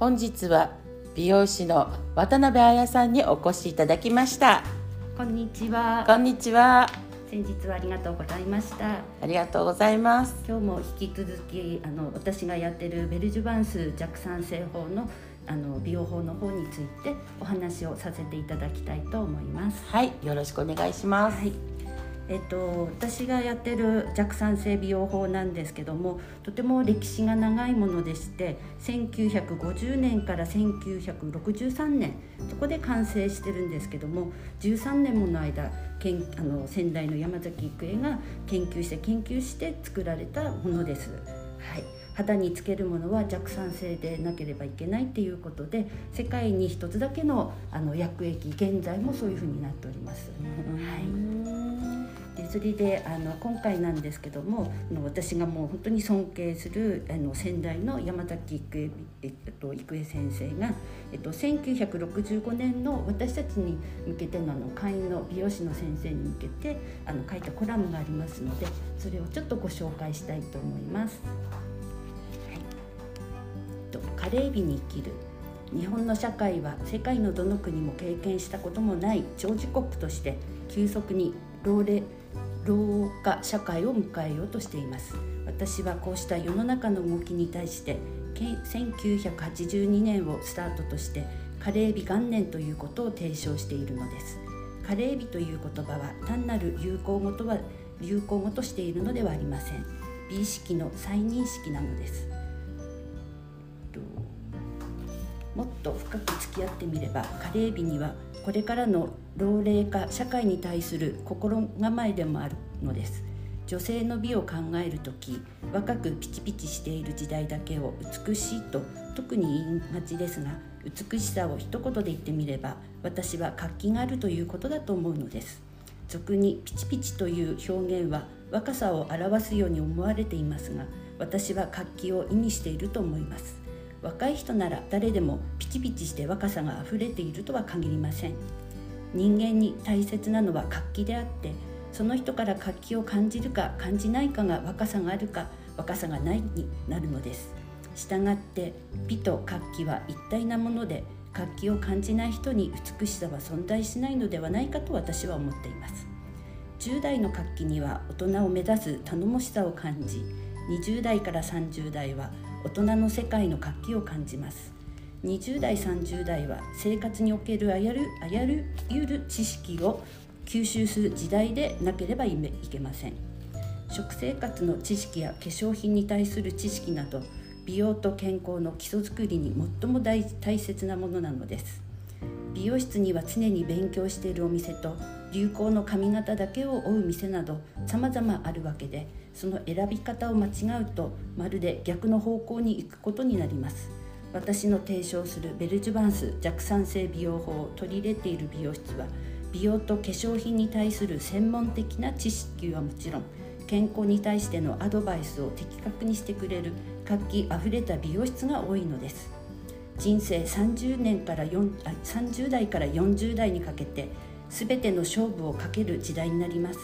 本日は美容師の渡辺彩さんにお越しいただきましたこんにちは。こんにちは先日はありがとうございました。ありがとうございます今日も引き続きあの私がやってるベルジュバンス弱酸性法のあの美容法の方についてお話をさせていただきたいと思います。はいよろしくお願いしますはい。えっと、私がやってる弱酸性美容法なんですけどもとても歴史が長いものでして1950年から1963年そこで完成してるんですけども13年もの間けんあの仙台の山崎育英が研究して研究して作られたものです。はい肌につけるものは弱酸性でなければいけないっていうことで世界に一つだけのあの薬液現在もそういうふうになっております。はい、でそれであの今回なんですけども私がもう本当に尊敬するあの先代の山崎育恵,、えっと、育恵先生が、えっと、1965年の私たちに向けてのあの会員の美容師の先生に向けてあの書いたコラムがありますのでそれをちょっとご紹介したいと思います。とカレー日に生きる日本の社会は世界のどの国も経験したこともない長寿国として急速に老齢老化社会を迎えようとしています。私はこうした世の中の動きに対して1982年をスタートとしてカレー日元年ということを提唱しているのです。カレー日という言葉は単なる流行語とは流行語としているのではありません。美意識の再認識なのです。もっと深く付き合ってみればカレー日にはこれからの老齢化社会に対する心構えでもあるのです。女性の美を考える時若くピチピチしている時代だけを美しいと特に言いがちですが美しさを一言で言ってみれば私は活気があるということだと思うのです。俗にピチピチという表現は若さを表すように思われていますが私は活気を意味していると思います。若い人なら誰でもピチピチして若さがあふれているとは限りません。人間に大切なのは活気であってその人から活気を感じるか感じないかが若さがあるか若さがないになるのです。したがって美と活気は一体なもので活気を感じない人に美しさは存在しないのではないかと私は思っています。10代の活気には大人を目指す頼もしさを感じ20代から30代は大人の世界の活気を感じます。20代30代は生活におけるあやるあやるゆる知識を吸収する時代でなければいけません。食生活の知識や化粧品に対する知識など美容と健康の基礎づくりに最も大大切なものなのです。美容室には常に勉強しているお店と流行の髪型だけを追う店など様々あるわけでその選び方を間違うとまるで逆の方向に行くことになります。私の提唱するベルジュバンス弱酸性美容法を取り入れている美容室は美容と化粧品に対する専門的な知識はもちろん健康に対してのアドバイスを的確にしてくれる活気あふれた美容室が多いのです。人生30年から4あ30代から40代にかけて全ての勝負をかける時代になります。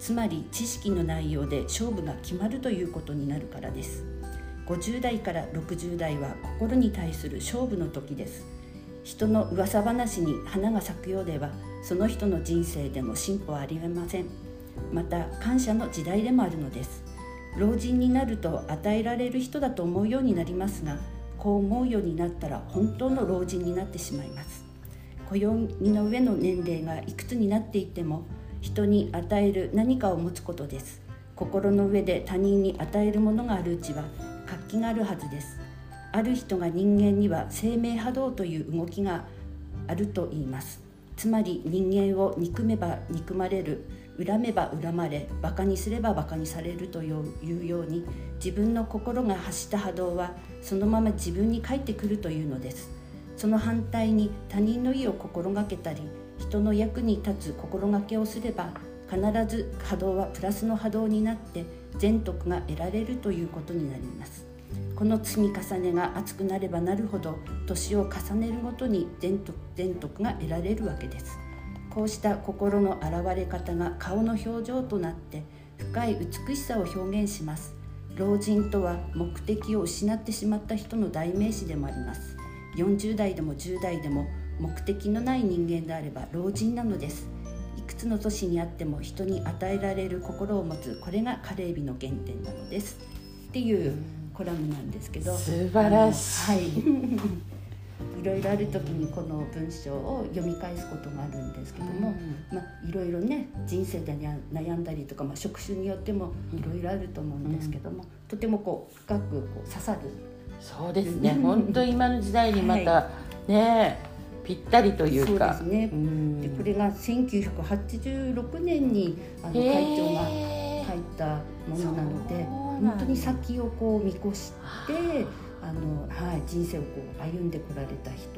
つまり知識の内容で勝負が決まるということになるからです。50代から60代は心に対する勝負の時です。人の噂話に花が咲くようではその人の人生での進歩はありえません。また感謝の時代でもあるのです。老人になると与えられる人だと思うようになりますがこう思うようになったら本当の老人になってしまいます。暦の上の年齢がいくつになっていても人に与える何かを持つことです。心の上で他人に与えるものがあるうちは活気があるはずです。ある人が人間には生命波動という動きがあると言います。つまり人間を憎めば憎まれる恨めば恨まれバカにすればバカにされるというように自分の心が発した波動はそのまま自分に返ってくるというのです。その反対に他人の意を心がけたり人の役に立つ心がけをすれば必ず波動はプラスの波動になって全徳が得られるということになります。この積み重ねが厚くなればなるほど年を重ねるごとに全徳全徳が得られるわけです。こうした心の現れ方が顔の表情となって深い美しさを表現します。老人とは目的を失ってしまった人の代名詞でもあります。40代でも10代でも目的のない人間であれば老人なのです。いくつの年にあっても人に与えられる心を持つこれがカレー日の原点なのです。っていうコラムなんですけど。素晴らしい、はい。いろいろある時にこの文章を読み返すことがあるんですけども、まあ、いろいろね人生で悩んだりとか、まあ、職種によってもいろいろあると思うんですけども、とてもこう深くこう刺さる。そうですね。本当今の時代にまた、はい、ねぴったりというか。そうですね、でこれが1986年にあの会長が書いたものなので本当に先をこう見越してあの、はい、人生をこう歩んでこられた人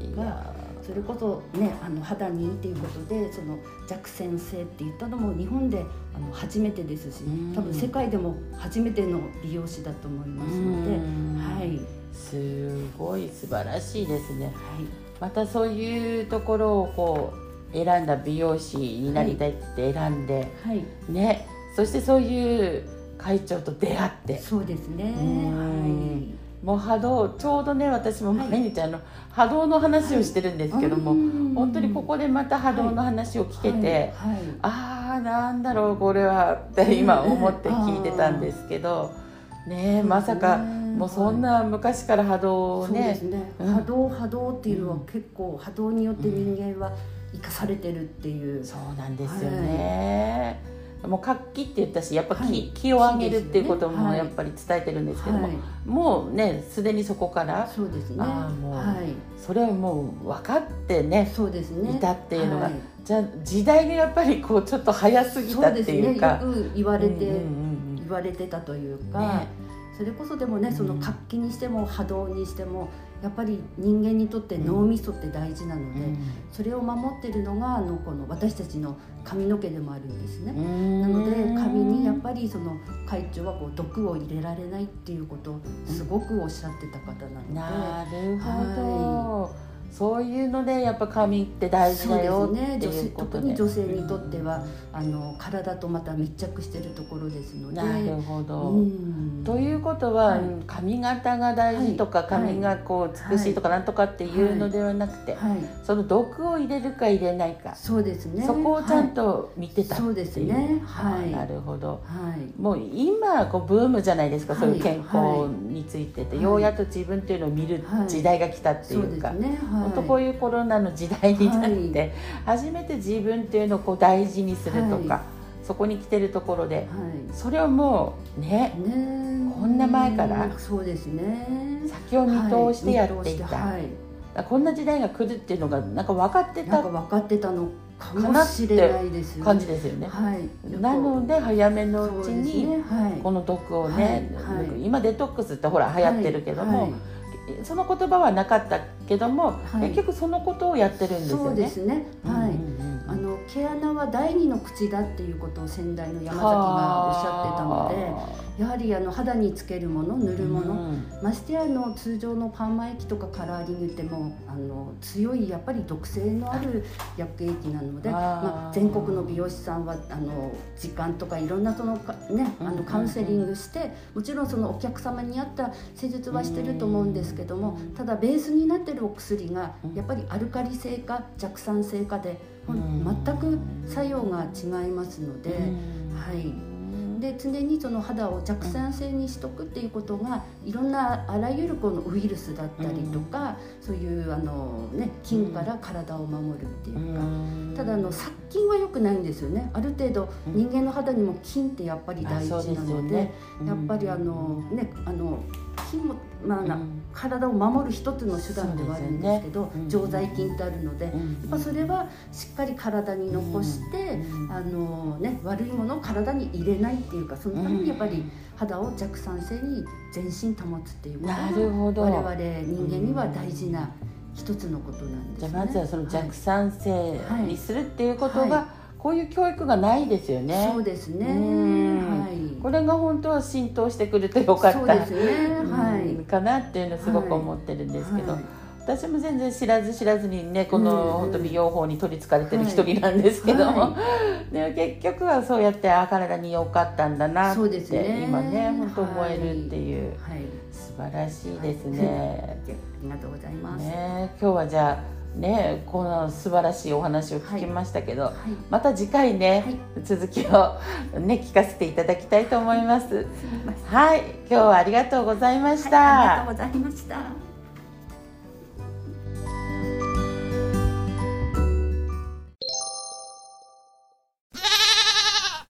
というかそれこそ、ね、あの肌にいいっていうことでその弱先生って言ったのも日本であの初めてですし多分世界でも初めての美容師だと思いますので、はい、すごい素晴らしいですね。はい、またそういうところをこう選んだ美容師になりたいって選んで、はい、ね、そしてそういう会長と出会って。そうですね、はい。もう波動ちょうどね私も毎日あの、波動の話をしてるんですけども、本当にここでまた波動の話を聞けて、ああなんだろうこれはって今思って聞いてたんですけど。ね。まさかもうそんな昔から波動をね。ね、波動波動っていうのは結構波動によって人間は生かされてるっていう、そうなんですよね、もう活気って言ったしやっぱ気はい、気を上げるっていうこともやっぱり伝えてるんですけども、はい、もうねすでにそこからそうですね。あもう、はい、それをもう分かってねそうですね。いたっていうのが、じゃあ時代がやっぱりこうちょっと早すぎたっていうか。そうですね。よく言われて、言われてたというか、ね、それこそでもねその活気にしても波動にしてもやっぱり人間にとって脳みそって大事なので、うん、それを守ってるのがあのこの私たちの髪の毛でもあるんですね。なので髪にやっぱりその会長はこう毒を入れられないっていうことをすごくおっしゃってた方なので。なるほど、はいそういうのでやっぱ髪って大事だよね。特に女性にとってはあの体とまた密着してるところですので。なるほど、うん、ということは、はい、髪型が大事とか、はい、髪がこう美しいとかなんとかっていうのではなくて、はい、その毒を入れるか入れないか。そうですね。そこをちゃんと見てたそうですね。はい。なるほど、はい、もう今こうブームじゃないですか、そういう健康についてて、ようやっと自分っていうのを見る時代が来たっていうか、そうですね本当こういうコロナの時代になって、初めて自分っていうのをこう大事にするとか、そこに来てるところで、それをもうねこんな前からそうですね。先を見通してやっていた、こんな時代が来るっていうのがなんか分かってた分かってたのかもしれないです感じですよね。はい、なので早めのうちにこの毒をね、今デトックスってほら流行ってるけども、その言葉はなかったけども、はい、結局そのことをやってるんですよね。そうですね。はい。あの毛穴は第二の口だっていうことを先代の山崎がおっしゃってたので。やはりあの肌につけるもの塗るもの、うん、ましてやの通常のパーマ液とかカラーリングってもあの強いやっぱり毒性のある薬液なのでまあ、全国の美容師さんはあの時間とかいろんなその、ね、あのカウンセリングして、もちろんそのお客様に合った施術はしてると思うんですけどもただベースになってるお薬がやっぱりアルカリ性か弱酸性かで全く作用が違いますので。はいで常にその肌を弱酸性にしとくっていうことがいろんなあらゆるこのウイルスだったりとか、そういうあの、ね、菌から体を守るっていうか、ただあの殺菌は良くないんですよね。ある程度人間の肌にも菌ってやっぱり大事なので、やっぱりあのねあの菌も、まあ、うん、体を守る一つの手段ではあるんですけど、ね、常在菌ってあるので、うん、やっぱそれはしっかり体に残して、あのね、悪いものを体に入れないっていうかそのためにやっぱり肌を弱酸性に全身保つっていうことが我々人間には大事な一つのことなんです、ね、じゃあまずはその弱酸性にするっていうことが、はいはいこういう教育がないですよね。そうですね。はい。これが本当は浸透してくるとよかった。そうですね。はい。かなっていうのすごく思ってるんですけど、はい。はい、私も全然知らず知らずにねこの、うん、本当美容法に取りつかれてる一人なんですけど。も、はい、でも結局はそうやってあ体に良かったんだなって、ね、今ね本当思えるっていう、はい、素晴らしいですね、ありがとうございます、ね、今日はじゃあね、この素晴らしいお話を聞きましたけど、はいはい、また次回ね、はい、続きをね聞かせていただきたいと思います。はい、今日はありがとうございました。ありがとうございました。